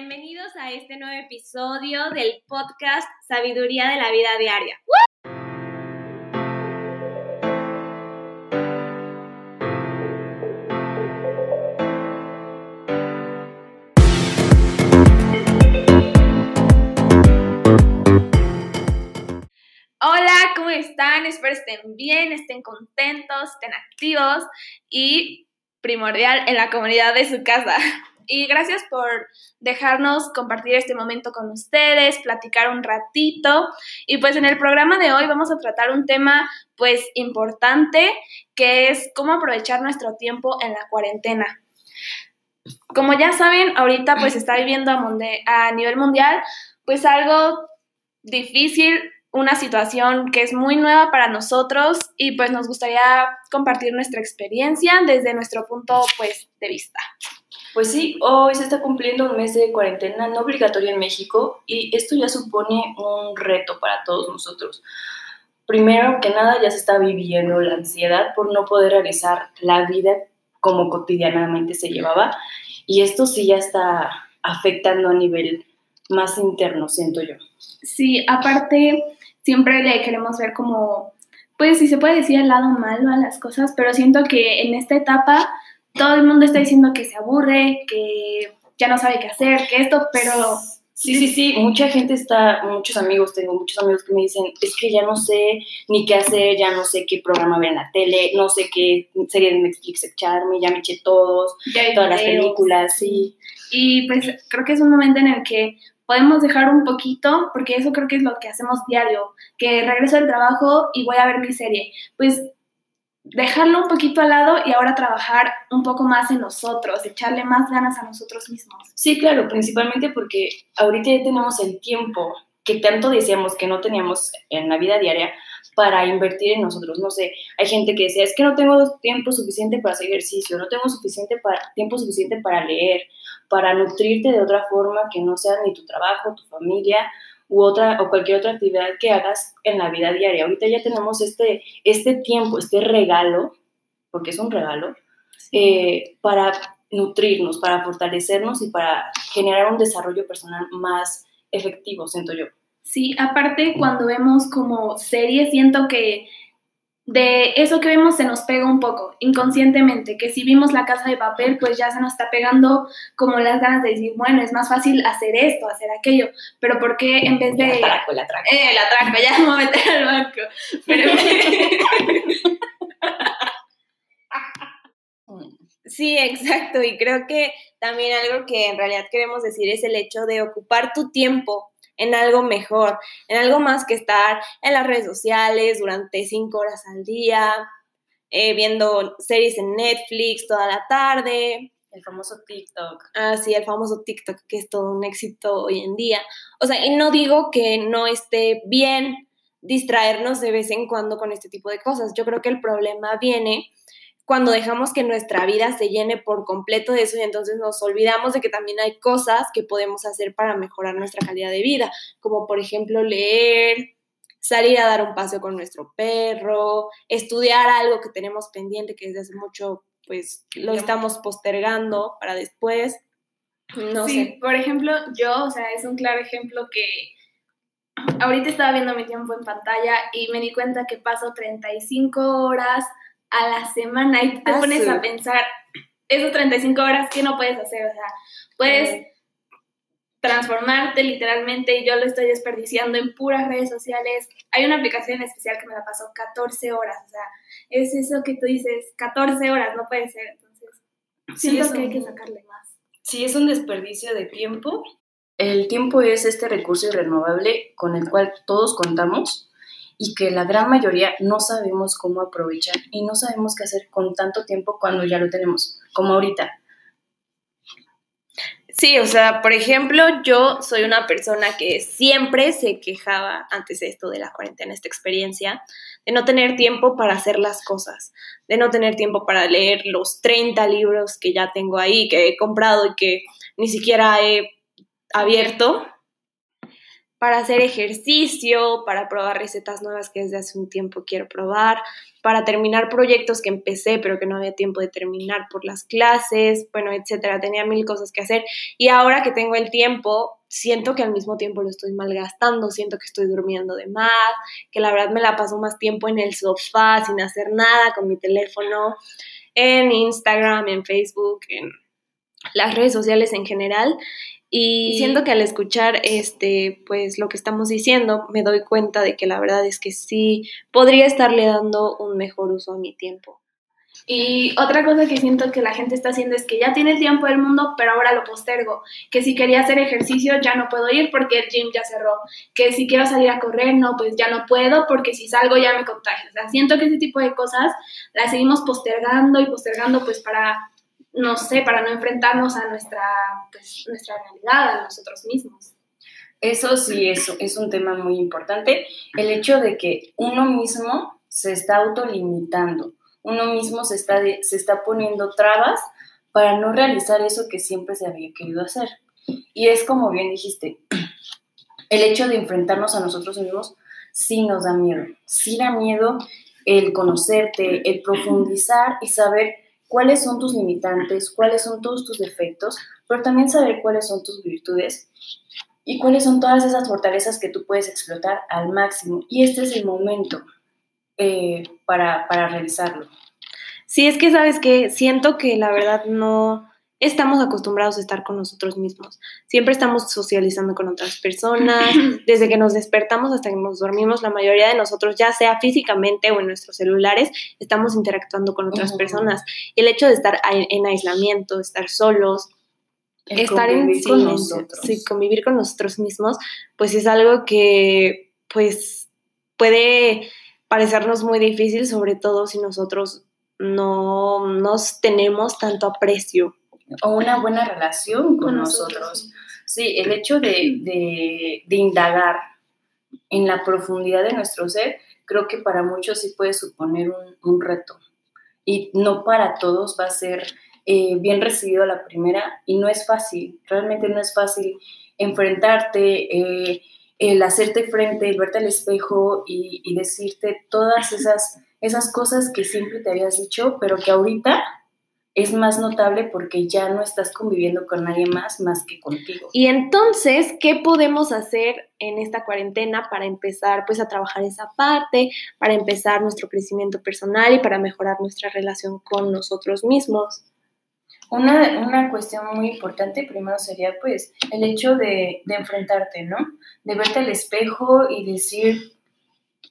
bienvenidos a este nuevo episodio del podcast Sabiduría de la Vida Diaria. Hola, ¿cómo están? Espero estén bien, estén contentos, estén activos y primordial en la comunidad de su casa. Y gracias por dejarnos compartir este momento con ustedes, platicar un ratito. Y pues en el programa de hoy vamos a tratar un tema pues importante que es cómo aprovechar nuestro tiempo en la cuarentena. Como ya saben, ahorita pues está viviendo a, nivel mundial pues algo difícil una situación que es muy nueva para nosotros y pues nos gustaría compartir nuestra experiencia desde nuestro punto pues de vista. Pues sí, hoy se está cumpliendo un mes de cuarentena no obligatoria en México y esto ya supone un reto para todos nosotros. Primero que nada ya se está viviendo la ansiedad por no poder realizar la vida como cotidianamente se llevaba y esto sí ya está afectando a nivel más interno, siento yo. Sí, aparte siempre le queremos ver como, pues si se puede decir el lado malo a las cosas, pero siento que en esta etapa todo el mundo está diciendo que se aburre, que ya no sabe qué hacer, que esto, pero... Sí, sí, sí, mucha gente está, muchos amigos, tengo muchos amigos que me dicen, es que ya no sé ni qué hacer, ya no sé qué programa ver en la tele, no sé qué serie de Netflix echarme, ya me eché todos, todas las películas, sí. Y pues creo que es un momento en el que podemos dejar un poquito, porque eso creo que es lo que hacemos diario, que regreso del trabajo y voy a ver mi serie. Pues dejarlo un poquito al lado y ahora trabajar un poco más en nosotros, echarle más ganas a nosotros mismos. Sí, claro, principalmente porque ahorita ya tenemos el tiempo que tanto decíamos que no teníamos en la vida diaria para invertir en nosotros. No sé, hay gente que decía, es que no tengo tiempo suficiente para hacer ejercicio, no tengo suficiente para, tiempo suficiente para leer, para nutrirte de otra forma que no sea ni tu trabajo, tu familia u otra o cualquier otra actividad que hagas en la vida diaria. Ahorita ya tenemos este, este tiempo, este regalo, porque es un regalo, eh, para nutrirnos, para fortalecernos y para generar un desarrollo personal más efectivo, siento yo. Sí, aparte cuando vemos como series, siento que de eso que vemos se nos pega un poco inconscientemente, que si vimos la casa de papel, pues ya se nos está pegando como las ganas de decir, bueno, es más fácil hacer esto, hacer aquello, pero ¿por qué en vez de... El atraco, el atraco. Eh, el atraco, ya me voy a meter al banco. Pero... Sí, exacto. Y creo que también algo que en realidad queremos decir es el hecho de ocupar tu tiempo en algo mejor, en algo más que estar en las redes sociales durante cinco horas al día, eh, viendo series en Netflix toda la tarde. El famoso TikTok. Ah, sí, el famoso TikTok, que es todo un éxito hoy en día. O sea, y no digo que no esté bien distraernos de vez en cuando con este tipo de cosas. Yo creo que el problema viene cuando dejamos que nuestra vida se llene por completo de eso y entonces nos olvidamos de que también hay cosas que podemos hacer para mejorar nuestra calidad de vida, como por ejemplo leer, salir a dar un paseo con nuestro perro, estudiar algo que tenemos pendiente que desde hace mucho pues lo estamos postergando para después. No sí, por ejemplo, yo, o sea, es un claro ejemplo que ahorita estaba viendo mi tiempo en pantalla y me di cuenta que paso 35 horas a la semana y te ah, pones a pensar esas 35 horas, ¿qué no puedes hacer? O sea, puedes transformarte literalmente y yo lo estoy desperdiciando en puras redes sociales. Hay una aplicación especial que me la pasó 14 horas, o sea, es eso que tú dices, 14 horas, no puede ser, entonces siento que hay que sacarle más. Sí, es un desperdicio de tiempo. El tiempo es este recurso irrenovable con el cual todos contamos y que la gran mayoría no sabemos cómo aprovechar y no sabemos qué hacer con tanto tiempo cuando ya lo tenemos, como ahorita. Sí, o sea, por ejemplo, yo soy una persona que siempre se quejaba antes de esto de la cuarentena, esta experiencia, de no tener tiempo para hacer las cosas, de no tener tiempo para leer los 30 libros que ya tengo ahí, que he comprado y que ni siquiera he abierto para hacer ejercicio, para probar recetas nuevas que desde hace un tiempo quiero probar, para terminar proyectos que empecé pero que no había tiempo de terminar por las clases, bueno, etcétera. Tenía mil cosas que hacer y ahora que tengo el tiempo, siento que al mismo tiempo lo estoy malgastando, siento que estoy durmiendo de más, que la verdad me la paso más tiempo en el sofá sin hacer nada con mi teléfono, en Instagram, en Facebook, en las redes sociales en general y siento que al escuchar este, pues lo que estamos diciendo, me doy cuenta de que la verdad es que sí podría estarle dando un mejor uso a mi tiempo. Y otra cosa que siento que la gente está haciendo es que ya tiene el tiempo del mundo, pero ahora lo postergo. Que si quería hacer ejercicio ya no puedo ir porque el gym ya cerró. Que si quiero salir a correr, no, pues ya no puedo porque si salgo ya me contagio. O sea, siento que ese tipo de cosas las seguimos postergando y postergando pues para no sé, para no enfrentarnos a nuestra, pues, nuestra realidad, a nosotros mismos. Eso sí, eso es un tema muy importante. El hecho de que uno mismo se está autolimitando, uno mismo se está, se está poniendo trabas para no realizar eso que siempre se había querido hacer. Y es como bien dijiste, el hecho de enfrentarnos a nosotros mismos sí nos da miedo, sí da miedo el conocerte, el profundizar y saber cuáles son tus limitantes, cuáles son todos tus defectos, pero también saber cuáles son tus virtudes y cuáles son todas esas fortalezas que tú puedes explotar al máximo. Y este es el momento eh, para, para realizarlo. Sí, es que sabes que siento que la verdad no, estamos acostumbrados a estar con nosotros mismos. Siempre estamos socializando con otras personas. Desde que nos despertamos hasta que nos dormimos, la mayoría de nosotros, ya sea físicamente o en nuestros celulares, estamos interactuando con otras personas. Y el hecho de estar en aislamiento, estar solos, estar en silencio, sí, convivir con nosotros mismos, pues es algo que pues puede parecernos muy difícil, sobre todo si nosotros no nos tenemos tanto aprecio o una buena relación con, nosotros. Sí, el hecho de, indagar en la profundidad de nuestro ser, creo que para muchos sí puede suponer un, reto. Y no para todos va a ser eh, bien recibido a la primera y no es fácil, realmente no es fácil enfrentarte, eh, el hacerte frente, el verte al espejo y, y decirte todas esas, esas cosas que siempre te habías dicho, pero que ahorita es más notable porque ya no estás conviviendo con nadie más más que contigo. Y entonces, ¿qué podemos hacer en esta cuarentena para empezar pues a trabajar esa parte, para empezar nuestro crecimiento personal y para mejorar nuestra relación con nosotros mismos? Una, una cuestión muy importante primero sería pues el hecho de, de enfrentarte, ¿no? De verte al espejo y decir,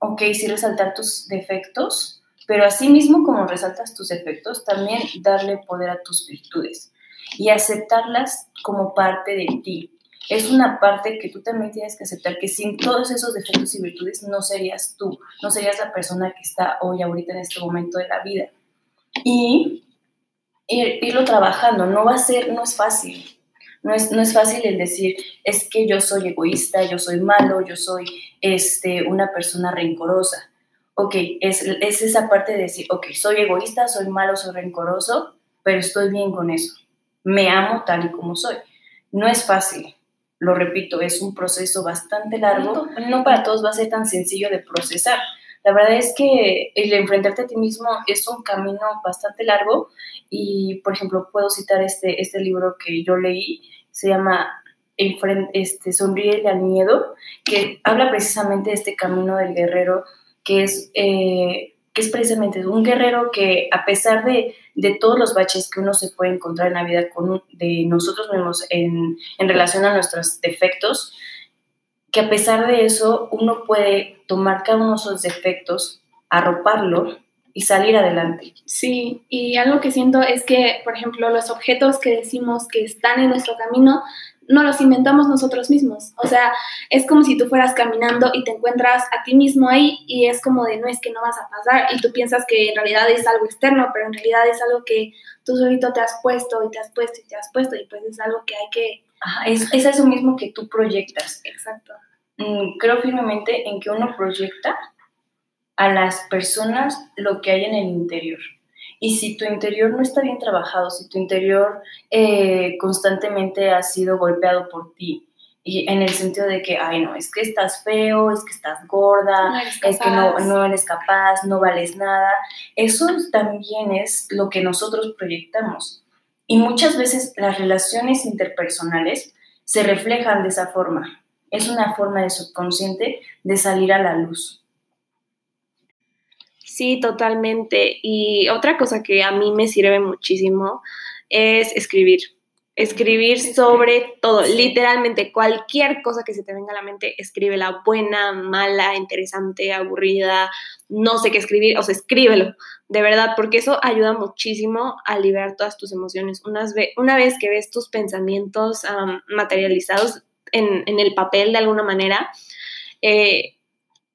ok, sí resaltar tus defectos, pero asimismo como resaltas tus efectos, también darle poder a tus virtudes y aceptarlas como parte de ti. Es una parte que tú también tienes que aceptar, que sin todos esos defectos y virtudes no serías tú, no serías la persona que está hoy, ahorita, en este momento de la vida. Y irlo trabajando, no va a ser, no es fácil, no es, no es, fácil el decir, es que yo soy egoísta, yo soy malo, yo soy este, una persona rencorosa ok, es, es esa parte de decir, ok, soy egoísta, soy malo, soy rencoroso, pero estoy bien con eso. Me amo tal y como soy. No es fácil, lo repito, es un proceso bastante largo. No para todos va a ser tan sencillo de procesar. La verdad es que el enfrentarte a ti mismo es un camino bastante largo y, por ejemplo, puedo citar este, este libro que yo leí, se llama este, Sonríe al miedo, que habla precisamente de este camino del guerrero que es, eh, que es precisamente un guerrero que a pesar de, todos los baches que uno se puede encontrar en la vida con, de nosotros mismos en, en relación a nuestros defectos, que a pesar de eso uno puede tomar cada uno de esos defectos, arroparlo y salir adelante. Sí, y algo que siento es que, por ejemplo, los objetos que decimos que están en nuestro camino no los inventamos nosotros mismos. O sea, es como si tú fueras caminando y te encuentras a ti mismo ahí y es como de no es que no vas a pasar y tú piensas que en realidad es algo externo, pero en realidad es algo que tú solito te has puesto y te has puesto y te has puesto y pues es algo que hay que... Ajá, es, es eso mismo que tú proyectas. Exacto. Mm, creo firmemente en que uno proyecta a las personas lo que hay en el interior. Y si tu interior no está bien trabajado, si tu interior eh, constantemente ha sido golpeado por ti, y en el sentido de que, ay, no, es que estás feo, es que estás gorda, es que no, no eres capaz, no vales nada. Eso también es lo que nosotros proyectamos. Y muchas veces las relaciones interpersonales se reflejan de esa forma. Es una forma de subconsciente de salir a la luz. Sí, totalmente. Y otra cosa que a mí me sirve muchísimo es escribir. Escribir sobre todo, literalmente cualquier cosa que se te venga a la mente, escríbela, buena, mala, interesante, aburrida, no sé qué escribir, o sea, escríbelo, de verdad, porque eso ayuda muchísimo a liberar todas tus emociones. una vez que ves tus pensamientos materializados en, el papel de alguna manera, eh,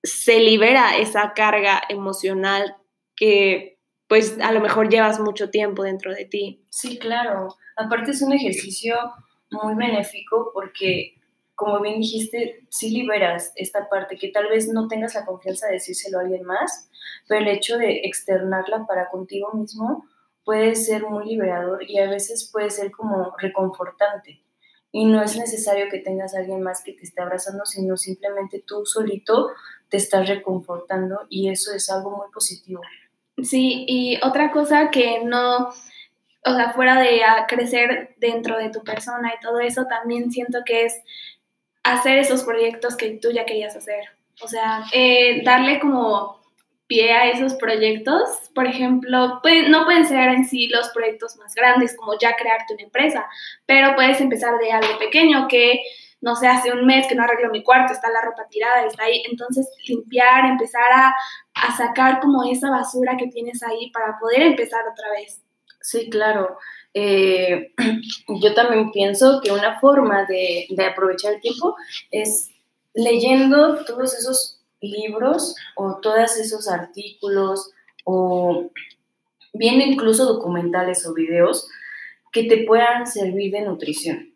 se libera esa carga emocional que pues a lo mejor llevas mucho tiempo dentro de ti. Sí, claro. Aparte es un ejercicio muy benéfico porque, como bien dijiste, sí liberas esta parte que tal vez no tengas la confianza de decírselo a alguien más, pero el hecho de externarla para contigo mismo puede ser muy liberador y a veces puede ser como reconfortante. Y no es necesario que tengas alguien más que te esté abrazando, sino simplemente tú solito te estás reconfortando y eso es algo muy positivo. Sí, y otra cosa que no, o sea, fuera de crecer dentro de tu persona y todo eso, también siento que es hacer esos proyectos que tú ya querías hacer. O sea, eh, darle como pie a esos proyectos. Por ejemplo, no pueden ser en sí los proyectos más grandes, como ya crearte una empresa, pero puedes empezar de algo pequeño que no sé, hace un mes que no arreglo mi cuarto, está la ropa tirada, está ahí. Entonces, limpiar, empezar a, sacar como esa basura que tienes ahí para poder empezar otra vez. Sí, claro. Eh, yo también pienso que una forma de, de aprovechar el tiempo es leyendo todos esos libros o todos esos artículos o bien incluso documentales o videos que te puedan servir de nutrición.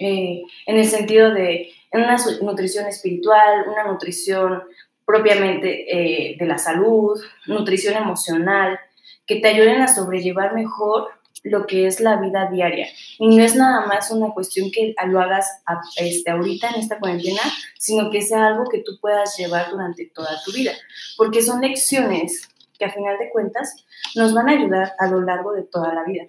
Eh, en el sentido de una nutrición espiritual, una nutrición propiamente eh, de la salud, nutrición emocional, que te ayuden a sobrellevar mejor lo que es la vida diaria. Y no es nada más una cuestión que lo hagas este, ahorita en esta cuarentena, sino que sea algo que tú puedas llevar durante toda tu vida, porque son lecciones que a final de cuentas nos van a ayudar a lo largo de toda la vida.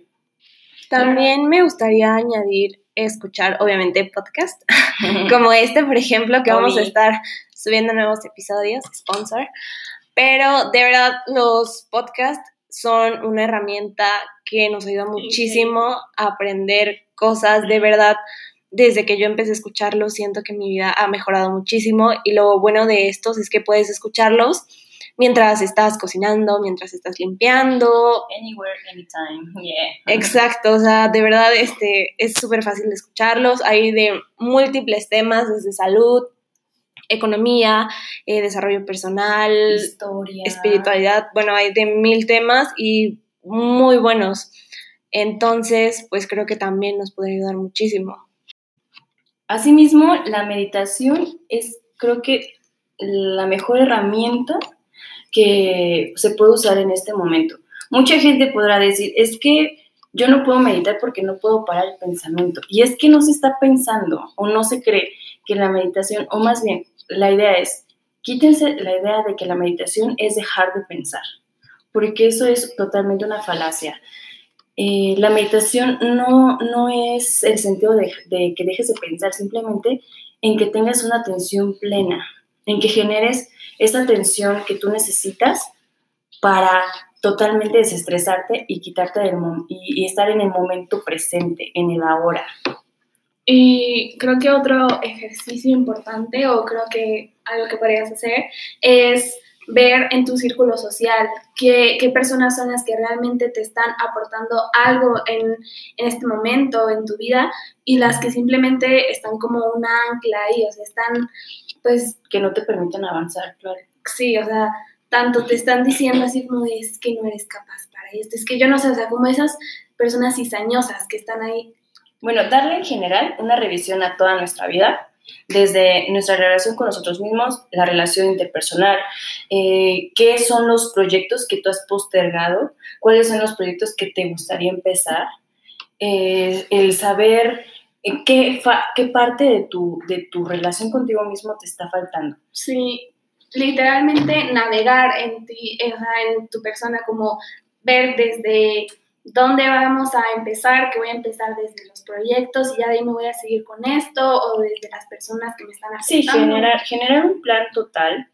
También me gustaría añadir escuchar, obviamente, podcast como este, por ejemplo, que vamos a estar subiendo nuevos episodios, sponsor. Pero de verdad, los podcasts son una herramienta que nos ayuda muchísimo a aprender cosas. De verdad, desde que yo empecé a escucharlos, siento que mi vida ha mejorado muchísimo. Y lo bueno de estos es que puedes escucharlos mientras estás cocinando, mientras estás limpiando. Anywhere, anytime, yeah. Exacto, o sea, de verdad este, es súper fácil de escucharlos. Hay de múltiples temas, desde salud, economía, eh, desarrollo personal, historia, espiritualidad. Bueno, hay de mil temas y muy buenos. Entonces, pues creo que también nos puede ayudar muchísimo. Asimismo, la meditación es, creo que, la mejor herramienta que se puede usar en este momento. Mucha gente podrá decir, es que yo no puedo meditar porque no puedo parar el pensamiento. Y es que no se está pensando o no se cree que la meditación, o más bien, la idea es, quítense la idea de que la meditación es dejar de pensar, porque eso es totalmente una falacia. Eh, la meditación no, no es el sentido de, de que dejes de pensar, simplemente en que tengas una atención plena, en que generes esa atención que tú necesitas para totalmente desestresarte y quitarte del y, y estar en el momento presente, en el ahora. Y creo que otro ejercicio importante o creo que algo que podrías hacer es ver en tu círculo social qué, qué, personas son las que realmente te están aportando algo en, en, este momento, en tu vida, y las que simplemente están como una ancla ahí, o sea, están pues que no te permiten avanzar, claro. Sí, o sea, tanto te están diciendo así como es que no eres capaz para esto, es que yo no sé, o sea, como esas personas cizañosas que están ahí. Bueno, darle en general una revisión a toda nuestra vida, desde nuestra relación con nosotros mismos, la relación interpersonal, eh, qué son los proyectos que tú has postergado, cuáles son los proyectos que te gustaría empezar, eh, el saber ¿En qué, qué parte de tu, de tu relación contigo mismo te está faltando? Sí, literalmente navegar en ti, en tu persona, como ver desde dónde vamos a empezar, que voy a empezar desde los proyectos y ya de ahí me voy a seguir con esto o desde las personas que me están haciendo. Sí, generar, generar un plan total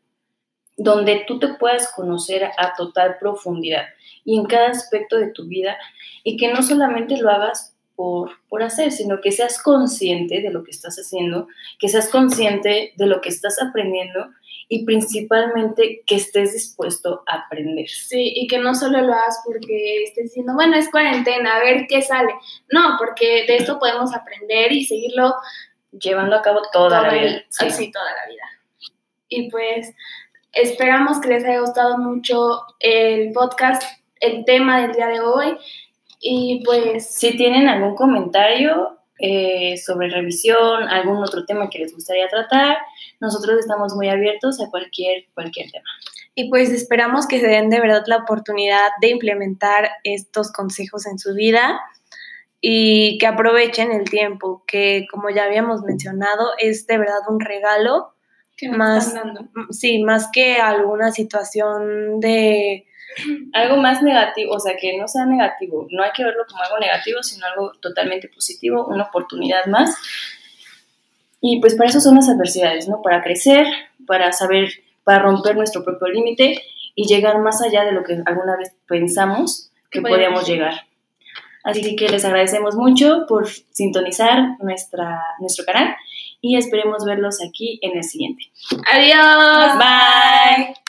donde tú te puedas conocer a total profundidad y en cada aspecto de tu vida y que no solamente lo hagas por, por hacer, sino que seas consciente de lo que estás haciendo, que seas consciente de lo que estás aprendiendo y principalmente que estés dispuesto a aprender. Sí, y que no solo lo hagas porque estés diciendo, bueno, es cuarentena, a ver qué sale. No, porque de esto podemos aprender y seguirlo llevando a cabo toda, la vida. sí, toda la vida. Y pues esperamos que les haya gustado mucho el podcast, el tema del día de hoy. Y pues... Si tienen algún comentario eh, sobre revisión, algún otro tema que les gustaría tratar, nosotros estamos muy abiertos a cualquier, cualquier tema. Y pues esperamos que se den de verdad la oportunidad de implementar estos consejos en su vida y que aprovechen el tiempo, que como ya habíamos mencionado, es de verdad un regalo. Que más, dando. Sí, más que alguna situación de algo más negativo, o sea, que no sea negativo, no hay que verlo como algo negativo, sino algo totalmente positivo, una oportunidad más. Y pues para eso son las adversidades, ¿no? Para crecer, para saber, para romper nuestro propio límite y llegar más allá de lo que alguna vez pensamos que podíamos llegar. Así que les agradecemos mucho por sintonizar nuestra, nuestro canal y esperemos verlos aquí en el siguiente. Adiós. Bye.